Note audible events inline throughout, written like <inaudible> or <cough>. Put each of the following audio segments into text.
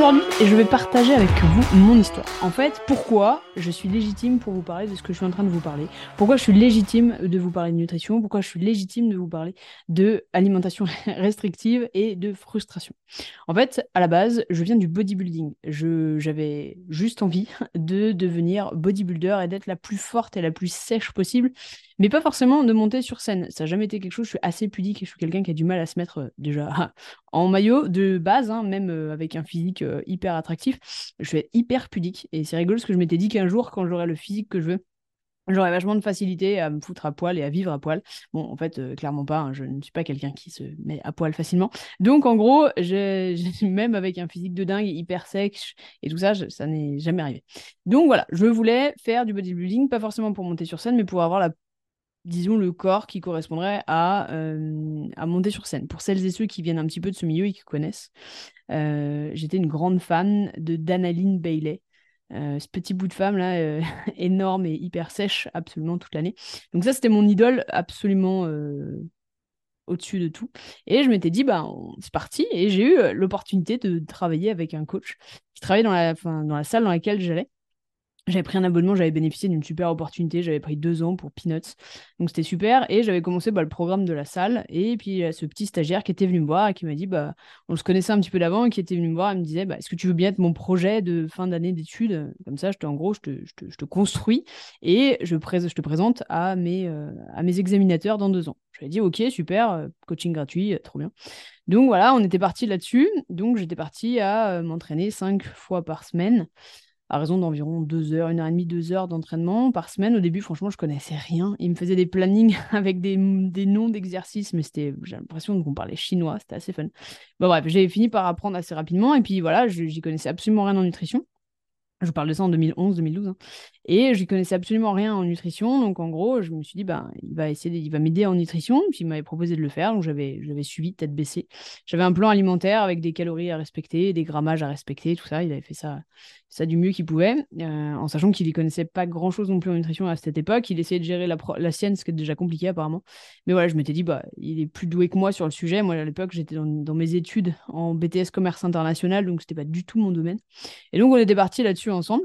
Aujourd'hui, je vais partager avec vous mon histoire. En fait, pourquoi je suis légitime pour vous parler de ce que je suis en train de vous parler? Pourquoi je suis légitime de vous parler de nutrition? Pourquoi je suis légitime de vous parler de alimentation <laughs> restrictive et de frustration? En fait, à la base, je viens du bodybuilding. J'avais juste envie <laughs> de devenir bodybuilder et d'être la plus forte et la plus sèche possible mais pas forcément de monter sur scène. Ça n'a jamais été quelque chose, je suis assez pudique et je suis quelqu'un qui a du mal à se mettre euh, déjà <laughs> en maillot de base, hein, même euh, avec un physique euh, hyper attractif. Je suis hyper pudique et c'est rigolo parce que je m'étais dit qu'un jour, quand j'aurai le physique que je veux, J'aurais vachement de facilité à me foutre à poil et à vivre à poil. Bon, en fait, clairement pas. Hein, je ne suis pas quelqu'un qui se met à poil facilement. Donc, en gros, <laughs> même avec un physique de dingue, hyper sec et tout ça, ça n'est jamais arrivé. Donc voilà, je voulais faire du bodybuilding, pas forcément pour monter sur scène, mais pour avoir la disons, le corps qui correspondrait à, euh, à monter sur scène. Pour celles et ceux qui viennent un petit peu de ce milieu et qui connaissent, euh, j'étais une grande fan de Danaline Bailey. Euh, ce petit bout de femme là, <laughs> énorme et hyper sèche absolument toute l'année. Donc ça, c'était mon idole absolument au-dessus de tout. Et je m'étais dit, bah, c'est parti. Et j'ai eu l'opportunité de travailler avec un coach qui travaillait dans la, dans la salle dans laquelle j'allais. J'avais pris un abonnement, j'avais bénéficié d'une super opportunité, j'avais pris deux ans pour Peanuts, donc c'était super. Et j'avais commencé bah, le programme de la salle. Et puis il y a ce petit stagiaire qui était venu me voir et qui m'a dit, bah, on se connaissait un petit peu d'avant, et qui était venu me voir et me disait, bah, est-ce que tu veux bien être mon projet de fin d'année d'études? Comme ça, je te, en gros, je te, construis et je, te présente à mes, euh, à mes examinateurs dans deux ans. Ai dit, ok, super, euh, coaching gratuit, euh, trop bien. Donc voilà, on était parti là-dessus. Donc j'étais parti à m'entraîner cinq fois par semaine à raison d'environ deux heures, une heure et demie, deux heures d'entraînement par semaine. Au début, franchement, je connaissais rien. Il me faisait des plannings <laughs> avec des, des noms d'exercices, mais c'était, j'ai l'impression qu'on parlait chinois, c'était assez fun. Bon, bref, j'ai fini par apprendre assez rapidement, et puis voilà, j'y connaissais absolument rien en nutrition. Je parle de ça en 2011-2012. Hein. Et je connaissais absolument rien en nutrition. Donc, en gros, je me suis dit, bah, il va essayer, il va m'aider en nutrition. Puis, il m'avait proposé de le faire. Donc, j'avais, j'avais suivi tête baissée. J'avais un plan alimentaire avec des calories à respecter, des grammages à respecter, tout ça. Il avait fait ça ça du mieux qu'il pouvait, euh, en sachant qu'il ne connaissait pas grand-chose non plus en nutrition à cette époque. Il essayait de gérer la, sienne, ce qui est déjà compliqué apparemment. Mais voilà, je m'étais dit, bah, il est plus doué que moi sur le sujet. Moi, à l'époque, j'étais dans, mes études en BTS commerce international, donc c'était pas du tout mon domaine. Et donc, on était partis là-dessus ensemble.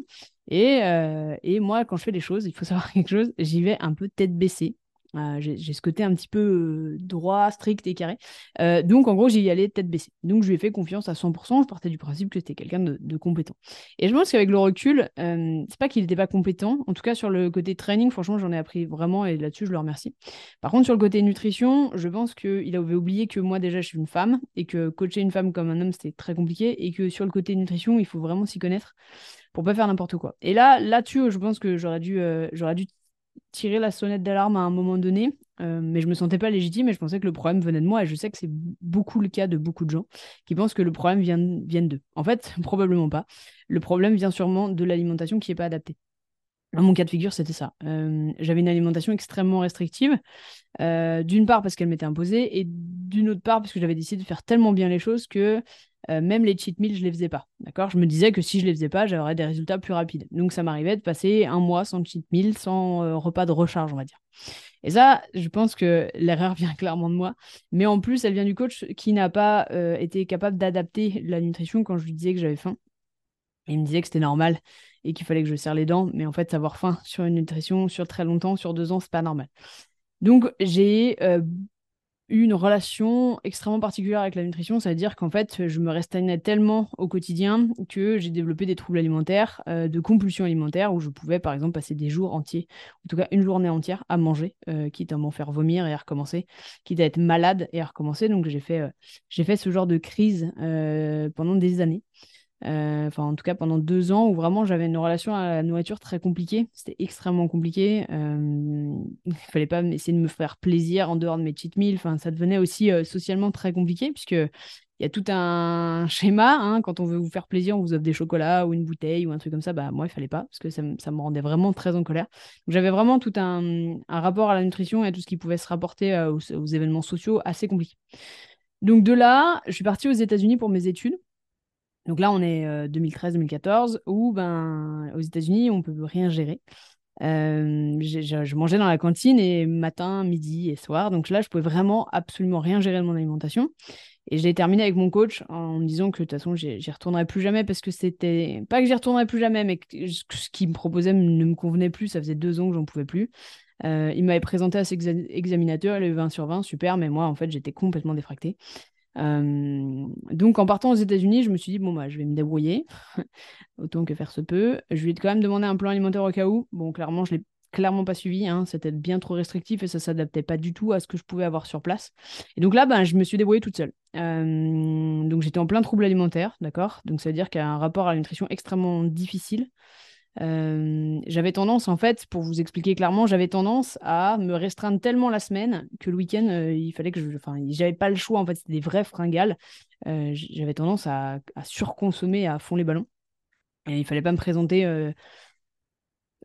Et, euh, et moi, quand je fais des choses, il faut <laughs> savoir quelque chose, j'y vais un peu tête baissée. Euh, j'ai ce côté un petit peu euh, droit, strict et carré. Euh, donc, en gros, j'y allais tête baissée. Donc, je lui ai fait confiance à 100%. Je partais du principe que c'était quelqu'un de, compétent. Et je pense qu'avec le recul, c'est pas qu'il n'était pas compétent. En tout cas, sur le côté training, franchement, j'en ai appris vraiment et là-dessus, je le remercie. Par contre, sur le côté nutrition, je pense qu'il avait oublié que moi, déjà, je suis une femme et que coacher une femme comme un homme, c'était très compliqué et que sur le côté nutrition, il faut vraiment s'y connaître pour pas faire n'importe quoi. Et là, là-dessus, je pense que j'aurais dû, dû tirer la sonnette d'alarme à un moment donné, euh, mais je me sentais pas légitime et je pensais que le problème venait de moi. Et je sais que c'est beaucoup le cas de beaucoup de gens qui pensent que le problème vient, d'eux. En fait, <laughs> probablement pas. Le problème vient sûrement de l'alimentation qui n'est pas adaptée. Dans mon cas de figure, c'était ça. Euh, j'avais une alimentation extrêmement restrictive, euh, d'une part parce qu'elle m'était imposée, et d'une autre part parce que j'avais décidé de faire tellement bien les choses que euh, même les cheat meals, je les faisais pas. D'accord? Je me disais que si je les faisais pas, j'aurais des résultats plus rapides. Donc ça m'arrivait de passer un mois sans cheat meal, sans euh, repas de recharge, on va dire. Et ça, je pense que l'erreur <laughs> vient clairement de moi. Mais en plus, elle vient du coach qui n'a pas euh, été capable d'adapter la nutrition quand je lui disais que j'avais faim. il me disait que c'était normal et qu'il fallait que je serre les dents. Mais en fait, savoir faim sur une nutrition sur très longtemps, sur deux ans, c'est pas normal. Donc, j'ai une relation extrêmement particulière avec la nutrition, c'est-à-dire qu'en fait, je me restreignais tellement au quotidien que j'ai développé des troubles alimentaires, euh, de compulsions alimentaires, où je pouvais par exemple passer des jours entiers, en tout cas une journée entière, à manger, euh, quitte à m'en faire vomir et à recommencer, quitte à être malade et à recommencer. Donc j'ai fait, euh, j'ai fait ce genre de crise pendant des années. Euh, enfin, en tout cas, pendant deux ans où vraiment j'avais une relation à la nourriture très compliquée. C'était extrêmement compliqué. Euh, il fallait pas essayer de me faire plaisir en dehors de mes cheat meals. Enfin, ça devenait aussi euh, socialement très compliqué puisque il y a tout un <laughs> schéma. Hein. quand on veut vous faire plaisir, on vous offre des chocolats ou une bouteille ou un truc comme ça. Bah, moi, il fallait pas parce que ça, me rendait vraiment très en colère. J'avais vraiment tout un, rapport à la nutrition et à tout ce qui pouvait se rapporter aux, aux événements sociaux assez compliqué. Donc de là, je suis partie aux États-Unis pour mes études. Donc là, on est 2013-2014, où ben, aux États-Unis, on ne peut rien gérer. je, je, mangeais dans la cantine et matin, midi et soir. Donc là, je pouvais vraiment absolument rien gérer de mon alimentation. Et j'ai terminé avec mon coach en me disant que de toute façon, j'y retournerai plus jamais parce que c'était. Pas que j'y retournerai plus jamais, mais que ce qu'il me proposait ne me convenait plus. Ça faisait deux ans que j'en pouvais plus. Euh, il m'avait présenté à ses examinateurs, il avait 20 sur 20, super, mais moi, en fait, j'étais complètement défractée. Euh, donc, en partant aux États-Unis, je me suis dit, bon, bah, je vais me débrouiller, <laughs> autant que faire se peut. Je lui ai quand même demandé un plan alimentaire au cas où. Bon, clairement, je l'ai clairement pas suivi. Hein. C'était bien trop restrictif et ça s'adaptait pas du tout à ce que je pouvais avoir sur place. Et donc là, ben, je me suis débrouillée toute seule. Euh, donc j'étais en plein trouble alimentaire, d'accord? Donc ça veut dire qu'il y a un rapport à la nutrition extrêmement difficile. Euh, j'avais tendance, en fait, pour vous expliquer clairement, j'avais tendance à me restreindre tellement la semaine que le week-end, euh, il fallait que je. Enfin, j'avais pas le choix, en fait, c'était des vrais fringales. j'avais tendance à, surconsommer à fond les ballons. Et il fallait pas me présenter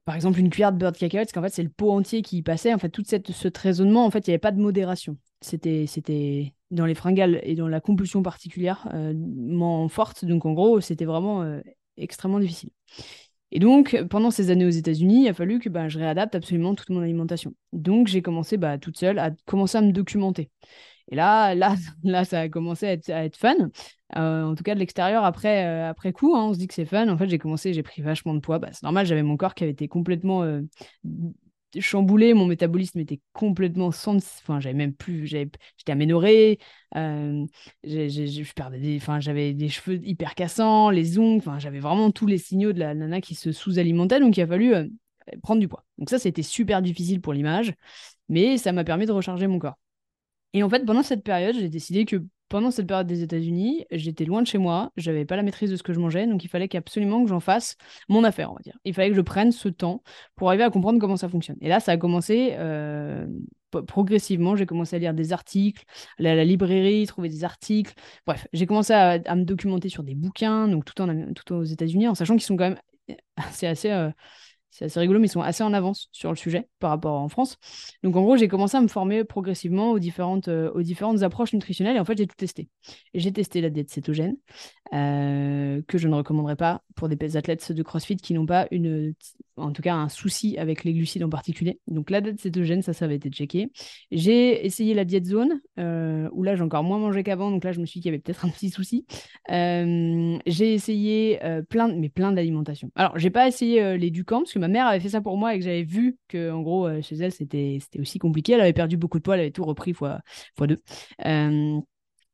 par exemple, une cuillère de beurre de cacahuète, parce qu'en fait, c'est le pot entier qui y passait. En fait, tout cette, ce raisonnement, en fait, il n'y avait pas de modération. C'était, c'était dans les fringales et dans la compulsion particulièrement forte. Donc, en gros, c'était vraiment euh, extrêmement difficile. Et donc, pendant ces années aux États-Unis, il a fallu que bah, je réadapte absolument toute mon alimentation. Donc, j'ai commencé bah, toute seule à commencer à me documenter. Et là, là, <laughs> là, ça a commencé à être, fun. Euh, en tout cas, de l'extérieur, après, euh, après coup, hein, on se dit que c'est fun. En fait, j'ai commencé, j'ai pris vachement de poids. Bah, c'est normal, j'avais mon corps qui avait été complètement euh, chamboulé. Mon métabolisme était complètement sans. Enfin, j'avais même plus. J'étais aménorée. je perdais Enfin, j'avais des cheveux hyper cassants, les ongles. Enfin, j'avais vraiment tous les signaux de la nana qui se sous-alimentait. Donc, il a fallu prendre du poids. Donc, ça, c'était super difficile pour l'image. Mais ça m'a permis de recharger mon corps. Et en fait, pendant cette période, j'ai décidé que pendant cette période des États-Unis, j'étais loin de chez moi, j'avais pas la maîtrise de ce que je mangeais, donc il fallait qu'absolument que j'en fasse mon affaire, on va dire. Il fallait que je prenne ce temps pour arriver à comprendre comment ça fonctionne. Et là, ça a commencé euh, progressivement. J'ai commencé à lire des articles, aller à la librairie, trouver des articles. Bref, j'ai commencé à, me documenter sur des bouquins, donc tout, en, tout aux États-Unis, en sachant qu'ils sont quand même c'est assez euh, c'est assez rigolo, mais ils sont assez en avance sur le sujet par rapport en France. Donc en gros, j'ai commencé à me former progressivement aux différentes, euh, aux différentes approches nutritionnelles et en fait, j'ai tout testé. J'ai testé la diète cétogène, euh, que je ne recommanderais pas pour des athlètes de CrossFit qui n'ont pas une, en tout cas un souci avec les glucides en particulier. Donc la diète cétogène, ça, ça avait été checké. J'ai essayé la diète zone, euh, où là, j'ai encore moins mangé qu'avant, donc là, je me suis dit qu'il y avait peut-être un petit souci. j'ai essayé plein, mais plein d'alimentation. Alors, j'ai pas essayé les Ducamp, parce que ma mère avait fait ça pour moi et que j'avais vu que, en gros, euh, chez elle, c'était aussi compliqué. Elle avait perdu beaucoup de poids, elle avait tout repris fois, fois deux. Euh,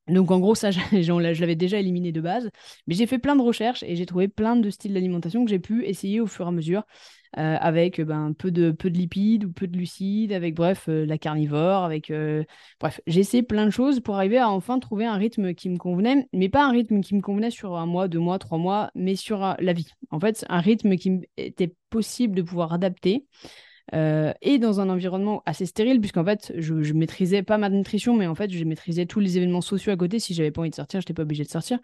donc en gros, ça, <laughs> je, je l'avais déjà éliminé de base. Mais j'ai fait plein de recherches et j'ai trouvé plein de styles d'alimentation que j'ai pu essayer au fur et à mesure. Euh, avec ben, peu, de, peu de lipides ou peu de glucides, avec bref, la carnivore, avec... bref, j'ai essayé plein de choses pour arriver à enfin trouver un rythme qui me convenait, mais pas un rythme qui me convenait sur un mois, deux mois, trois mois, mais sur la vie. En fait, un rythme qui était possible de pouvoir adapter euh, et dans un environnement assez stérile, puisqu'en fait, je, maîtrisais pas ma nutrition, mais en fait, je maîtrisais tous les événements sociaux à côté. Si j'avais pas envie de sortir, je n'étais pas obligée de sortir,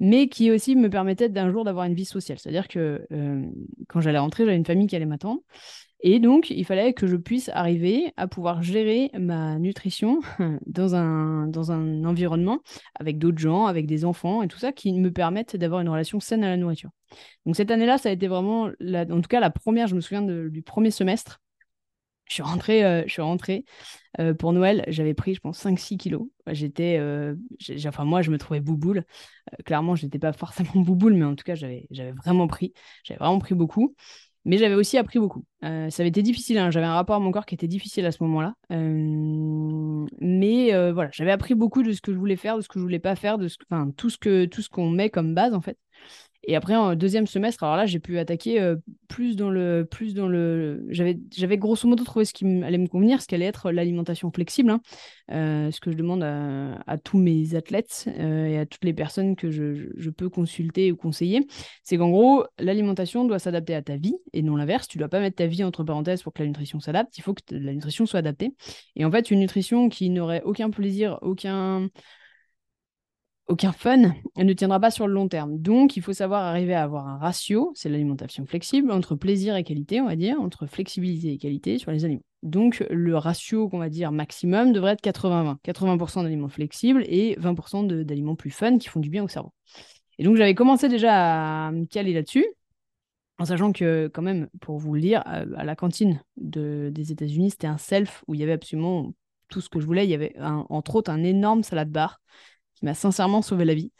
mais qui aussi me permettait d'un jour d'avoir une vie sociale. C'est-à-dire que euh, quand j'allais rentrer, j'avais une famille qui allait m'attendre. Et donc, il fallait que je puisse arriver à pouvoir gérer ma nutrition <laughs> dans un, dans un environnement avec d'autres gens, avec des enfants et tout ça, qui me permettent d'avoir une relation saine à la nourriture. Donc cette année-là, ça a été vraiment, en tout cas la première, je me souviens du premier semestre, je suis rentrée, euh, je suis euh, pour Noël, j'avais pris, je pense, 5-6 kilos. J'étais, euh, enfin, moi, je me trouvais bouboule. clairement, je n'étais pas forcément <laughs> bouboule, mais en tout cas, j'avais vraiment pris. J'avais vraiment pris beaucoup. Mais j'avais aussi appris beaucoup. ça avait été difficile, hein. j'avais un rapport à mon corps qui était difficile à ce moment-là. mais voilà, j'avais appris beaucoup de ce que je voulais faire, de ce que je voulais pas faire, de ce, enfin, tout ce qu'on met comme base en fait. Et après, en deuxième semestre, alors là, j'ai pu attaquer euh, plus dans le. Plus dans le... J'avais, grosso modo trouvé ce qui allait me convenir, ce qui allait être l'alimentation flexible. Hein. Euh, ce que je demande à, tous mes athlètes euh, et à toutes les personnes que je, je peux consulter ou conseiller, c'est qu'en gros, l'alimentation doit s'adapter à ta vie et non l'inverse. Tu dois pas mettre ta vie entre parenthèses pour que la nutrition s'adapte. Il faut que la nutrition soit adaptée. Et en fait, une nutrition qui n'aurait aucun plaisir, aucun aucun fun ne tiendra pas sur le long terme. Donc, il faut savoir arriver à avoir un ratio, c'est l'alimentation flexible, entre plaisir et qualité, on va dire, entre flexibilité et qualité sur les aliments. Donc, le ratio qu'on va dire maximum devrait être 80-20. 80%, d'aliments flexibles et 20% d'aliments plus fun qui font du bien au cerveau. Et donc, j'avais commencé déjà à me caler là-dessus, en sachant que, quand même, pour vous le dire, à la cantine des États-Unis, c'était un self où il y avait absolument tout ce que je voulais. Il y avait, entre autres, un énorme salade bar qui m'a sincèrement sauvé la vie.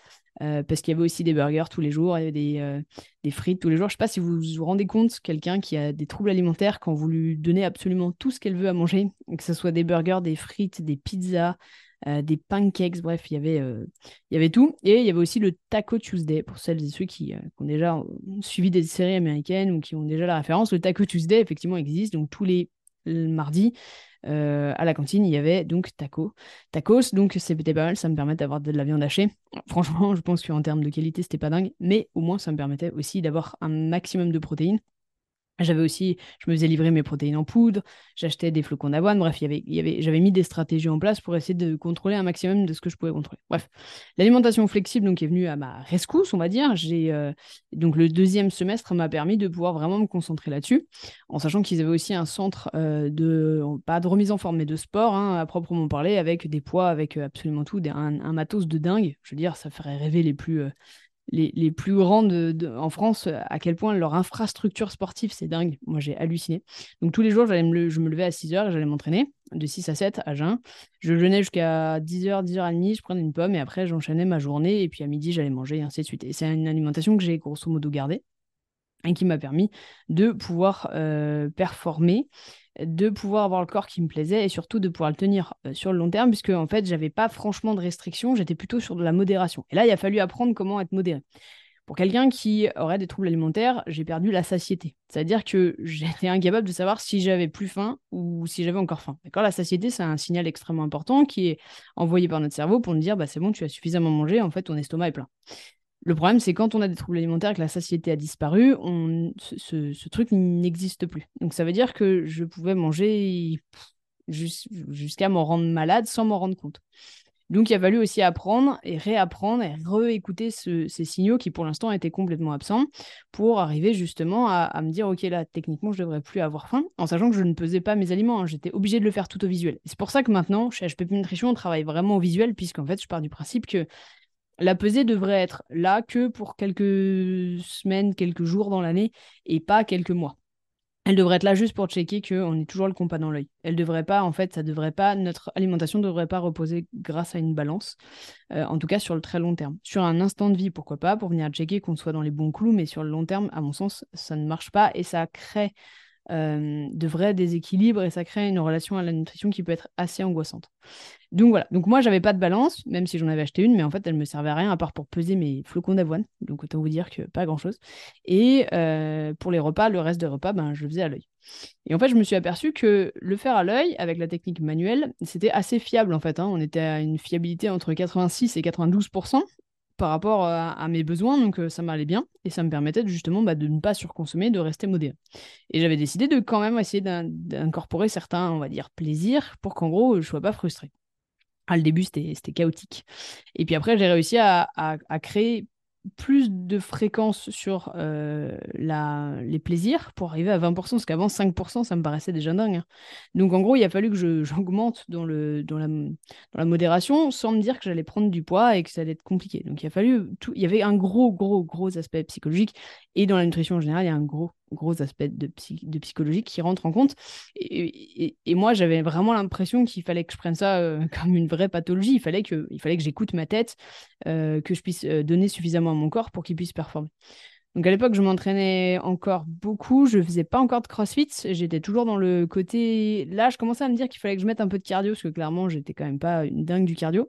Euh, parce qu'il y avait aussi des burgers tous les jours, euh, des frites tous les jours. Je ne sais pas si vous vous rendez compte, quelqu'un qui a des troubles alimentaires, quand vous lui donnez absolument tout ce qu'elle veut à manger, que ce soit des burgers, des frites, des pizzas, euh, des pancakes, bref, il y, avait, y avait tout. Et il y avait aussi le Taco Tuesday, pour celles et ceux qui, ont déjà suivi des séries américaines ou qui ont déjà la référence. Le Taco Tuesday, effectivement, existe. Donc tous les mardis, euh, à la cantine, il y avait donc taco. Tacos, donc c'était pas mal, ça me permet d'avoir de la viande hachée. Franchement, <laughs> je pense qu'en termes de qualité, c'était pas dingue, mais au moins ça me permettait aussi d'avoir un maximum de protéines. J'avais aussi, je me faisais livrer mes protéines en poudre, j'achetais des flocons d'avoine, bref, y avait, j'avais mis des stratégies en place pour essayer de contrôler un maximum de ce que je pouvais contrôler. Bref, l'alimentation flexible donc est venue à ma rescousse, on va dire. J'ai euh, donc le deuxième semestre m'a permis de pouvoir vraiment me concentrer là-dessus, en sachant qu'ils avaient aussi un centre euh, de pas de remise en forme, mais de sport hein, à proprement parler, avec des poids, avec euh, absolument tout, un, matos de dingue. Je veux dire, ça ferait rêver les plus les, plus grandes en France, à quel point leur infrastructure sportive, c'est dingue. Moi, j'ai halluciné. Donc, tous les jours, me je me levais à 6 h et j'allais m'entraîner, de 6 à 7 à jeun. Je jeûnais jusqu'à 10h, 10h30, je prenais une pomme et après, j'enchaînais ma journée. Et puis, à midi, j'allais manger et ainsi de suite. Et c'est une alimentation que j'ai grosso modo gardée et qui m'a permis de pouvoir euh, performer de pouvoir avoir le corps qui me plaisait et surtout de pouvoir le tenir euh, sur le long terme, puisque en fait, j'avais pas franchement de restrictions, j'étais plutôt sur de la modération. Et là, il a fallu apprendre comment être modéré. Pour quelqu'un qui aurait des troubles alimentaires, j'ai perdu la satiété. C'est-à-dire que j'étais incapable de savoir si j'avais plus faim ou si j'avais encore faim. D'accord La satiété, c'est un signal extrêmement important qui est envoyé par notre cerveau pour nous dire bah, c'est bon, tu as suffisamment mangé, en fait, ton estomac est plein. Le problème, c'est quand on a des troubles alimentaires et que la satiété a disparu, ce, truc n'existe plus. Donc ça veut dire que je pouvais manger jusqu'à m'en rendre malade sans m'en rendre compte. Donc il a fallu aussi apprendre et réapprendre et réécouter ces signaux qui pour l'instant étaient complètement absents pour arriver justement à, me dire ok là techniquement je devrais plus avoir faim en sachant que je ne pesais pas mes aliments, hein. j'étais obligé de le faire tout au visuel. C'est pour ça que maintenant chez HPP Nutrition on travaille vraiment au visuel puisqu'en fait je pars du principe que la pesée devrait être là que pour quelques semaines, quelques jours dans l'année et pas quelques mois. Elle devrait être là juste pour checker qu'on est toujours le compas dans l'œil. Elle devrait pas, en fait, ça devrait pas, notre alimentation ne devrait pas reposer grâce à une balance, euh, en tout cas sur le très long terme. Sur un instant de vie, pourquoi pas, pour venir checker qu'on soit dans les bons clous, mais sur le long terme, à mon sens, ça ne marche pas et ça crée euh, de vrais déséquilibres et ça crée une relation à la nutrition qui peut être assez angoissante. Donc voilà, donc moi j'avais pas de balance, même si j'en avais acheté une, mais en fait elle me servait à rien à part pour peser mes flocons d'avoine, donc autant vous dire que pas grand chose. Et euh, pour les repas, le reste des repas, ben, je le faisais à l'œil. Et en fait je me suis aperçu que le faire à l'œil avec la technique manuelle, c'était assez fiable en fait. Hein. On était à une fiabilité entre 86 et 92 par rapport à, mes besoins, donc ça m'allait bien et ça me permettait justement bah, de ne pas surconsommer, de rester modéré. Et j'avais décidé de quand même essayer d'incorporer certains, on va dire, plaisirs pour qu'en gros je ne sois pas frustré. À le début, c'était chaotique. Et puis après, j'ai réussi à, créer plus de fréquence sur euh, la, les plaisirs pour arriver à 20%, parce qu'avant 5%, ça me paraissait déjà dingue. Hein. Donc en gros, il a fallu que <laughs> j'augmente dans, dans, la, dans la modération sans me dire que j'allais prendre du poids et que ça allait être compliqué. Donc il a fallu tout, il y avait un gros, gros, gros aspect psychologique et dans la nutrition en général, il y a un gros, gros aspect de, psychologie qui rentre en compte. Et, moi, j'avais vraiment l'impression qu'il fallait que je prenne ça euh, <laughs> comme une vraie pathologie. Il fallait que, que j'écoute ma tête, euh, que je puisse euh, donner suffisamment à mon corps pour qu'il puisse performer. Donc à l'époque, je m'entraînais encore beaucoup. Je faisais pas encore de crossfit. J'étais toujours dans le côté. Là, je commençais à me dire qu'il fallait que je mette un peu de cardio parce que clairement, j'étais quand même pas une dingue du cardio.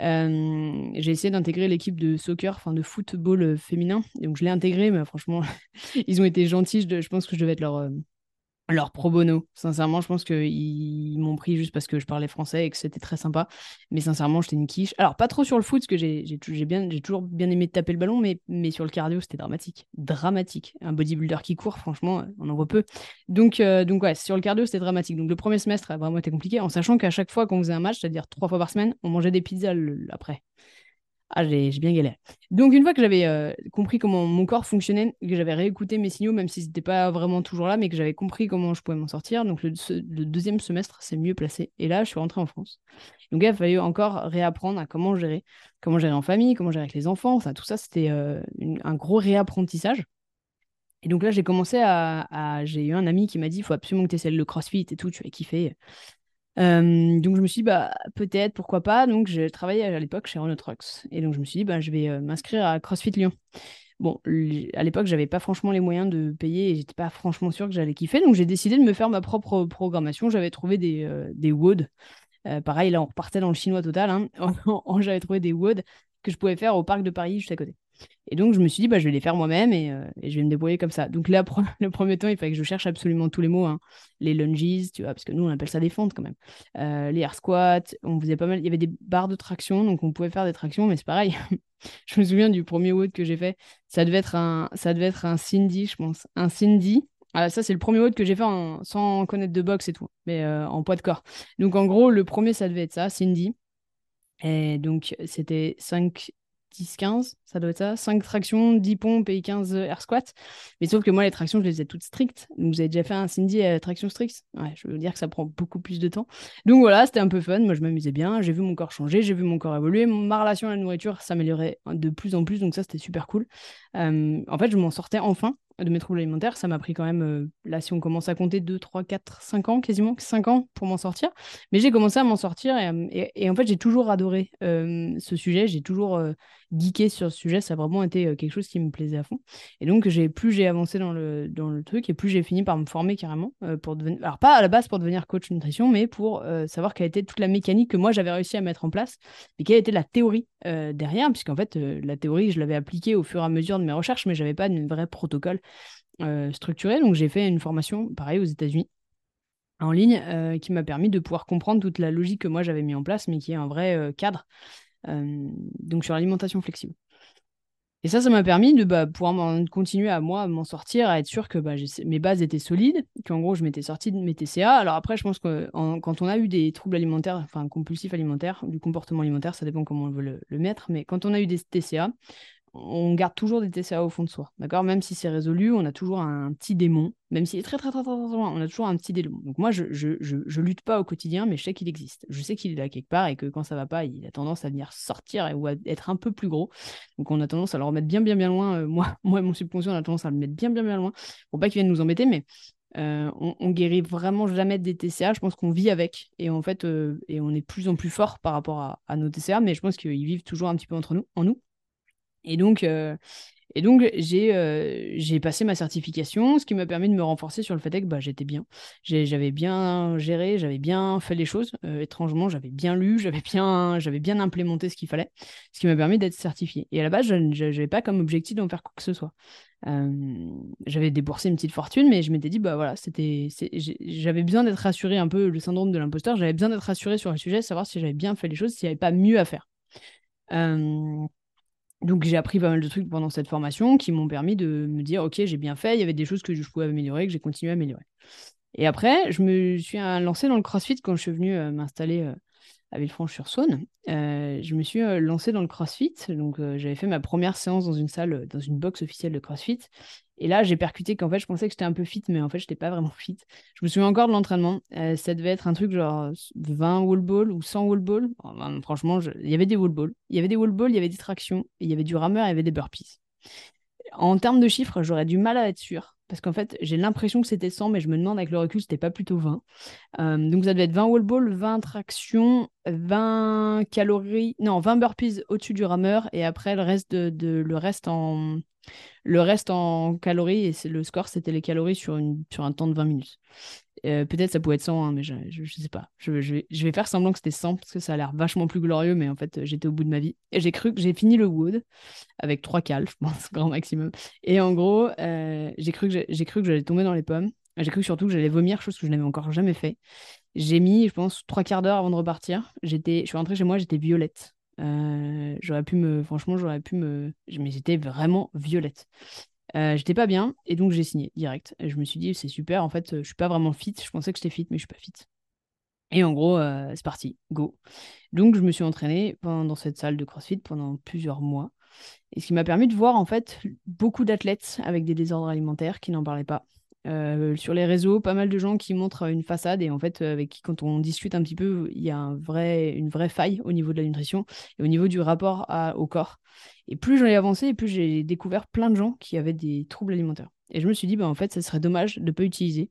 Euh, j'ai essayé d'intégrer l'équipe de soccer, enfin de football féminin. Donc je l'ai intégré, mais franchement, <laughs> ils ont été gentils. Je, je, pense que je devais être leur, alors, pro bono, sincèrement, je pense qu'ils m'ont pris juste parce que je parlais français et que c'était très sympa. Mais sincèrement, j'étais une quiche. Alors, pas trop sur le foot, parce que j'ai toujours bien aimé taper le ballon, mais, sur le cardio, c'était dramatique. Dramatique. Un bodybuilder qui court, franchement, on en voit peu. Donc, euh, ouais, sur le cardio, c'était dramatique. Donc, le premier semestre a vraiment été compliqué, en sachant qu'à chaque fois qu'on faisait un match, c'est-à-dire trois fois par semaine, on mangeait des pizzas après. Ah, j'ai bien galéré. Donc, une fois que j'avais euh, compris comment mon corps fonctionnait, que j'avais réécouté mes signaux, même si c'était pas vraiment toujours là, mais que j'avais compris comment je pouvais m'en sortir, donc le, deuxième semestre c'est mieux placé. Et là, je suis rentrée en France. Donc, il a fallu encore réapprendre à comment gérer, comment gérer en famille, comment gérer avec les enfants. Tout ça, c'était euh, un gros réapprentissage. Et donc là, j'ai commencé à, J'ai eu un ami qui m'a dit il faut absolument que tu essaies le crossfit et tout, tu vas kiffer. Euh, donc je me suis dit, bah, peut-être, pourquoi pas. Donc j'ai travaillé à l'époque chez Renault Trucks. Et donc je me suis dit, bah, je vais euh, m'inscrire à CrossFit Lyon. Bon, à l'époque, j'avais pas franchement les moyens de payer et j'étais pas franchement sûr que j'allais kiffer. Donc j'ai décidé de me faire ma propre programmation. J'avais trouvé des, euh, des WOD. pareil, là, on repartait dans le chinois total. Hein. <laughs> j'avais trouvé des WOD que je pouvais faire au parc de Paris juste à côté. Et donc, je me suis dit, bah, je vais les faire moi-même et, euh, je vais me débrouiller comme ça. Donc là, <laughs> le premier temps, il fallait que je cherche absolument tous les mots. Hein. Les lunges, tu vois, parce que nous, on appelle ça des fentes quand même. Euh, les air squats, on faisait pas mal. Il y avait des barres de traction, donc on pouvait faire des tractions, mais c'est pareil. <laughs> je me souviens du premier WOD que j'ai fait. Ça devait être un, ça devait être un Cindy, je pense. Un Cindy. Ah, ça, c'est le premier WOD que j'ai fait sans connaître de boxe et tout, mais euh, en poids de corps. Donc, en gros, le premier, ça devait être ça, Cindy. Et donc, c'était 5 10, 15, ça doit être ça. 5 tractions, 10 pompes et 15 air squats. Mais sauf que moi, les tractions, je les faisais toutes strictes. Vous avez déjà fait un Cindy à traction stricte? Ouais, je veux dire que ça prend beaucoup plus de temps. Donc voilà, c'était un peu fun. Moi, je m'amusais bien. J'ai vu mon corps changer, j'ai vu mon corps évoluer. Ma relation à la nourriture s'améliorait de plus en plus. Donc ça, c'était super cool. Euh, en fait, je m'en sortais enfin de mes troubles alimentaires. Ça m'a pris quand même, euh, là, si on commence à compter 2, 3, 4, 5 ans, quasiment 5 ans pour m'en sortir. Mais j'ai commencé à m'en sortir et, euh, en fait, j'ai toujours adoré euh, ce sujet. J'ai toujours geeké sur ce sujet. Ça a vraiment été quelque chose qui me plaisait à fond. Et donc, plus j'ai avancé dans le, dans le truc et plus j'ai fini par me former carrément pour devenir. Alors, pas à la base pour devenir coach nutrition, mais pour savoir quelle était toute la mécanique que moi j'avais réussi à mettre en place et quelle était la théorie derrière, puisqu'en fait, la théorie, je l'avais appliquée au fur et à mesure de mes recherches, mais j'avais pas de vrai protocole euh, structuré. Donc j'ai fait une formation, pareil, aux États-Unis en ligne euh, qui m'a permis de pouvoir comprendre toute la logique que moi j'avais mis en place, mais qui est un vrai euh, cadre, donc sur l'alimentation flexible. Et ça, ça m'a permis de bah, pouvoir continuer à moi m'en sortir, à être sûr que bah, mes bases étaient solides, qu'en gros je m'étais sorti de mes TCA. Alors après, je pense que quand on a eu des troubles alimentaires, enfin compulsifs alimentaires, du comportement alimentaire, ça dépend comment on veut le mettre, mais quand on a eu des TCA, on garde toujours des TCA au fond de soi, d'accord? Même si c'est résolu, on a toujours un petit démon, même s'il est très, très, très, très, loin, on a toujours un petit démon. Donc moi, je, je, lutte pas au quotidien, mais je sais qu'il existe. Je sais qu'il est là quelque part et que quand ça va pas, il a tendance à venir sortir ou à être un peu plus gros. Donc on a tendance à le remettre bien, bien, bien loin. Euh, <laughs> moi, moi et mon subconscient, on a tendance à le mettre bien, bien, bien loin pour pas qu'il vienne nous embêter, mais euh, on, guérit vraiment jamais des TCA. Je pense qu'on vit avec et en fait, euh, et on est de plus en plus fort par rapport à, à nos TCA, mais je pense qu'ils vivent toujours un petit peu entre nous, en nous. Et donc, euh, et donc j'ai euh, passé ma certification, ce qui m'a permis de me renforcer sur le fait que bah, j'étais bien. J'avais bien géré, j'avais bien fait les choses. Euh, étrangement, j'avais bien lu, j'avais bien, bien implémenté ce qu'il fallait, ce qui m'a permis d'être certifié. Et à la base, je n'avais pas comme objectif d'en faire quoi que ce soit. j'avais déboursé une petite fortune, mais je m'étais dit, bah voilà, c'était, j'avais besoin d'être rassuré un peu, le syndrome de l'imposteur, j'avais besoin d'être rassuré sur le sujet, savoir si j'avais bien fait les choses, s'il n'y avait pas mieux à faire. Donc j'ai appris pas mal de trucs pendant cette formation qui m'ont permis de me dire ok j'ai bien fait, il y avait des choses que je pouvais améliorer, que j'ai continué à améliorer. Et après je me suis lancé dans le CrossFit quand je suis venu euh, m'installer euh, à Villefranche-sur-Saône. Euh, je me suis lancé dans le CrossFit, donc j'avais fait ma première séance dans une salle, dans une box officielle de CrossFit, et là, j'ai percuté qu'en fait, je pensais que j'étais un peu fit, mais en fait, je n'étais pas vraiment fit. Je me souviens encore de l'entraînement. Euh, ça devait être un truc genre 20 wall ball ou 100 wall ball. Ben, franchement, il y avait des wall ball. Il y avait des wall ball, il y avait des tractions, il y avait du rameur, il y avait des burpees. En termes de chiffres, j'aurais du mal à être sûr. Parce qu'en fait, j'ai l'impression que c'était 100, mais je me demande avec le recul, c'était pas plutôt 20. Euh, donc ça devait être 20 wall ball, 20 tractions, 20 calories, non, 20 burpees au-dessus du rameur, et après le reste, en, calories, et le score, c'était les calories sur un temps de 20 minutes. Euh, peut-être ça pouvait être 100, hein, mais je, ne sais pas. Je, vais, je, vais, faire semblant que c'était 100 parce que ça a l'air vachement plus glorieux, mais en fait, j'étais au bout de ma vie. Et j'ai cru que j'ai fini le wood avec 3 cales, je pense, <laughs> grand maximum. Et en gros, euh, j'ai cru que j'allais tomber dans les pommes. J'ai cru surtout que j'allais vomir, chose que je n'avais encore jamais fait. J'ai mis, je pense, trois quarts d'heure avant de repartir. J'étais, je suis rentrée chez moi, j'étais violette. Euh, j'aurais pu me, franchement, j'aurais pu me, mais j'étais vraiment violette. Euh, j'étais pas bien et donc j'ai signé direct. Je me suis dit c'est super. En fait, je suis pas vraiment fit. Je pensais que j'étais fit, mais je suis pas fit. Et en gros, c'est parti, go. Donc, je me suis entraînée dans cette salle de CrossFit pendant plusieurs mois. Et ce qui m'a permis de voir en fait beaucoup d'athlètes avec des désordres alimentaires qui n'en parlaient pas. Euh, sur les réseaux, pas mal de gens qui montrent une façade et en fait, avec qui, quand on discute un petit peu, il y a une vraie faille au niveau de la nutrition et au niveau du rapport au corps. Et plus j'en ai avancé, et plus j'ai découvert plein de gens qui avaient des troubles alimentaires. Et je me suis dit, bah, en fait, ça serait dommage de ne pas utiliser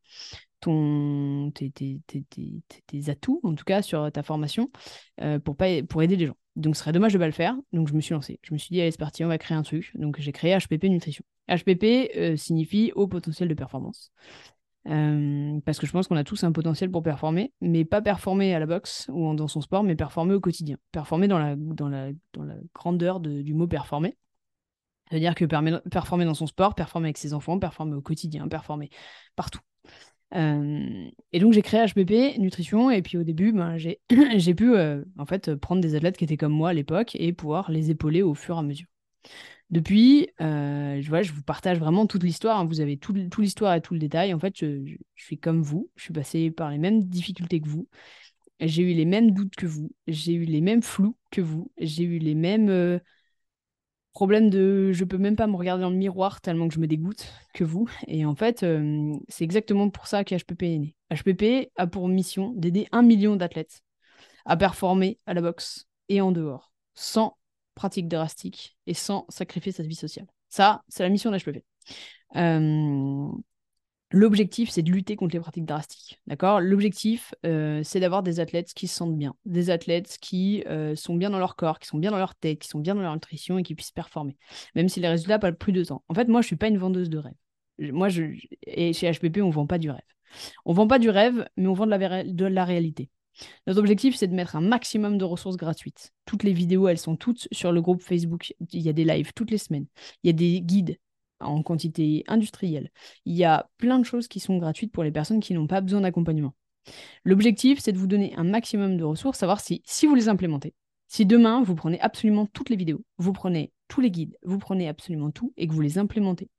tes, atouts, en tout cas sur ta formation, euh, pour, pour aider les gens. Donc ce serait dommage de ne pas le faire. Donc je me suis lancé. Je me suis dit, allez, c'est parti, on va créer un truc. Donc j'ai créé HPP Nutrition. HPP euh, signifie haut potentiel de performance. Euh, parce que je pense qu'on a tous un potentiel pour performer, mais pas performer à la boxe ou dans son sport, mais performer au quotidien. Performer dans la, grandeur du mot performer. C'est-à-dire que performer dans son sport, performer avec ses enfants, performer au quotidien, performer partout. Euh, et donc j'ai créé HPP Nutrition et puis au début ben, j'ai <coughs> pu en fait prendre des athlètes qui étaient comme moi à l'époque et pouvoir les épauler au fur et à mesure. Depuis, euh, je, vous partage vraiment toute l'histoire. Hein. Vous avez tout, l'histoire et tout le détail. En fait, je, suis comme vous. Je suis passé par les mêmes difficultés que vous. J'ai eu les mêmes doutes que vous. J'ai eu les mêmes flous que vous. J'ai eu les mêmes problème de je peux même pas me regarder dans le miroir tellement que je me dégoûte que vous. Et en fait, euh, c'est exactement pour ça qu'HPP est né. HPP a pour mission d'aider un million d'athlètes à performer à la boxe et en dehors, sans pratique drastique et sans sacrifier sa vie sociale. Ça, c'est la mission d'HPP. Euh, L'objectif, c'est de lutter contre les pratiques drastiques. D'accord? L'objectif, euh, c'est d'avoir des athlètes qui se sentent bien, des athlètes qui euh, sont bien dans leur corps, qui sont bien dans leur tête, qui sont bien dans leur nutrition et qui puissent performer, même si les résultats pas plus de temps. En fait, moi, je suis pas une vendeuse de rêve. Moi, je, et chez HPP, on vend pas du rêve. On vend pas du rêve, mais on vend de de la réalité. Notre objectif, c'est de mettre un maximum de ressources gratuites. Toutes les vidéos, elles sont toutes sur le groupe Facebook. Il y a des lives toutes les semaines. Il y a des guides en quantité industrielle. Il y a plein de choses qui sont gratuites pour les personnes qui n'ont pas besoin d'accompagnement. L'objectif, c'est de vous donner un maximum de ressources, savoir si, si vous les implémentez, si demain, vous prenez absolument toutes les vidéos, vous prenez tous les guides, vous prenez absolument tout et que vous les implémentez,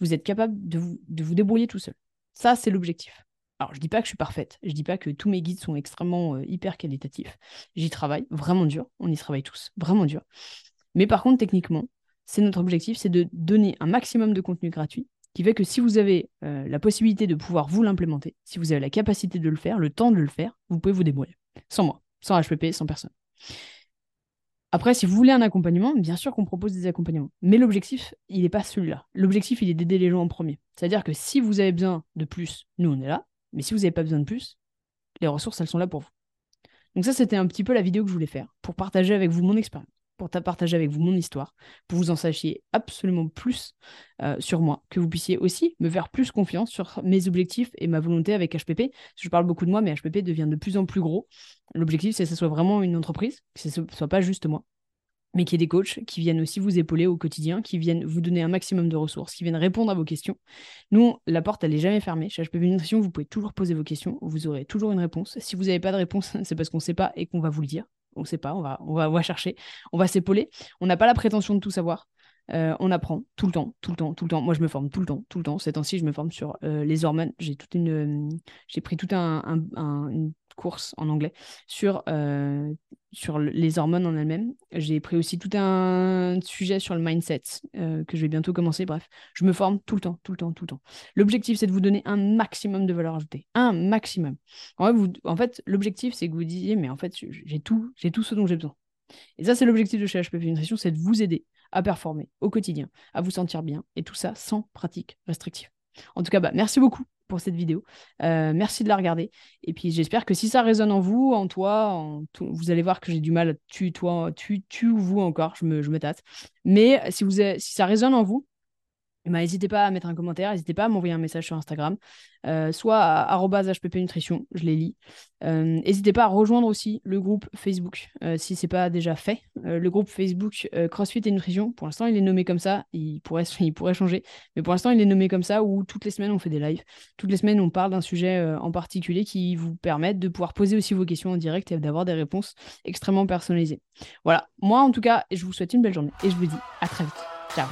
vous êtes capable de vous, de vous débrouiller tout seul. Ça, c'est l'objectif. Alors, je dis pas que je suis parfaite, je dis pas que tous mes guides sont extrêmement euh, hyper qualitatifs. J'y travaille vraiment dur, on y travaille tous, vraiment dur. Mais par contre, techniquement, c'est notre objectif, c'est de donner un maximum de contenu gratuit qui fait que si vous avez euh, la possibilité de pouvoir vous l'implémenter, si vous avez la capacité de le faire, le temps de le faire, vous pouvez vous débrouiller. Sans moi, sans HPP, sans personne. Après, si vous voulez un accompagnement, bien sûr qu'on propose des accompagnements. Mais l'objectif, il n'est pas celui-là. L'objectif, il est d'aider les gens en premier. C'est-à-dire que si vous avez besoin de plus, nous, on est là. Mais si vous n'avez pas besoin de plus, les ressources, elles sont là pour vous. Donc ça, c'était un petit peu la vidéo que je voulais faire, pour partager avec vous mon expérience pour partager avec vous mon histoire, pour vous en sachiez absolument plus euh, sur moi, que vous puissiez aussi me faire plus confiance sur mes objectifs et ma volonté avec HPP. Je parle beaucoup de moi, mais HPP devient de plus en plus gros. L'objectif, c'est que ce soit vraiment une entreprise, que ce ne soit pas juste moi mais qu'il y ait des coachs qui viennent aussi vous épauler au quotidien, qui viennent vous donner un maximum de ressources, qui viennent répondre à vos questions. Nous, la porte, elle n'est jamais fermée. Chez HPP Nutrition, vous pouvez toujours poser vos questions, vous aurez toujours une réponse. Si vous n'avez pas de réponse, <laughs> c'est parce qu'on ne sait pas et qu'on va vous le dire on ne sait pas, on va, on va, chercher, on va s'épauler. On n'a pas la prétention de tout savoir. Euh, on apprend tout le temps, tout le temps, tout le temps. Moi, je me forme tout le temps, tout le temps. Ces temps-ci, je me forme sur euh, les hormones. J'ai une, j'ai pris tout un, course en anglais sur, euh, sur les hormones en elles-mêmes. J'ai pris aussi tout un sujet sur le mindset euh, que je vais bientôt commencer. Bref, je me forme tout le temps, tout le temps, tout le temps. L'objectif, c'est de vous donner un maximum de valeur ajoutée. Un maximum. En fait, l'objectif, c'est que vous disiez, mais en fait, j'ai tout, j'ai tout ce dont j'ai besoin. Et ça, c'est l'objectif de chez HPP Nutrition, c'est de vous aider à performer au quotidien, à vous sentir bien, et tout ça sans pratique restrictive. En tout cas, bah, merci beaucoup pour cette vidéo. Euh, merci de la regarder. Et puis j'espère que si ça résonne en vous, en toi, vous allez voir que j'ai du mal à tu, toi, tu, tu ou vous encore, je me, je me tâte. Mais si, vous si ça résonne en vous, eh ben, n'hésitez pas à mettre un commentaire, n'hésitez pas à m'envoyer un message sur Instagram, euh, soit à HPP Nutrition, je les lis. Euh, n'hésitez pas à rejoindre aussi le groupe Facebook, euh, si ce n'est pas déjà fait. le groupe Facebook CrossFit et Nutrition, pour l'instant il est nommé comme ça, il pourrait, <laughs> il pourrait changer, mais pour l'instant il est nommé comme ça, où toutes les semaines on fait des lives. Toutes les semaines on parle d'un sujet en particulier qui vous permettent de pouvoir poser aussi vos questions en direct et d'avoir des réponses extrêmement personnalisées. Voilà, moi en tout cas, je vous souhaite une belle journée et je vous dis à très vite. Ciao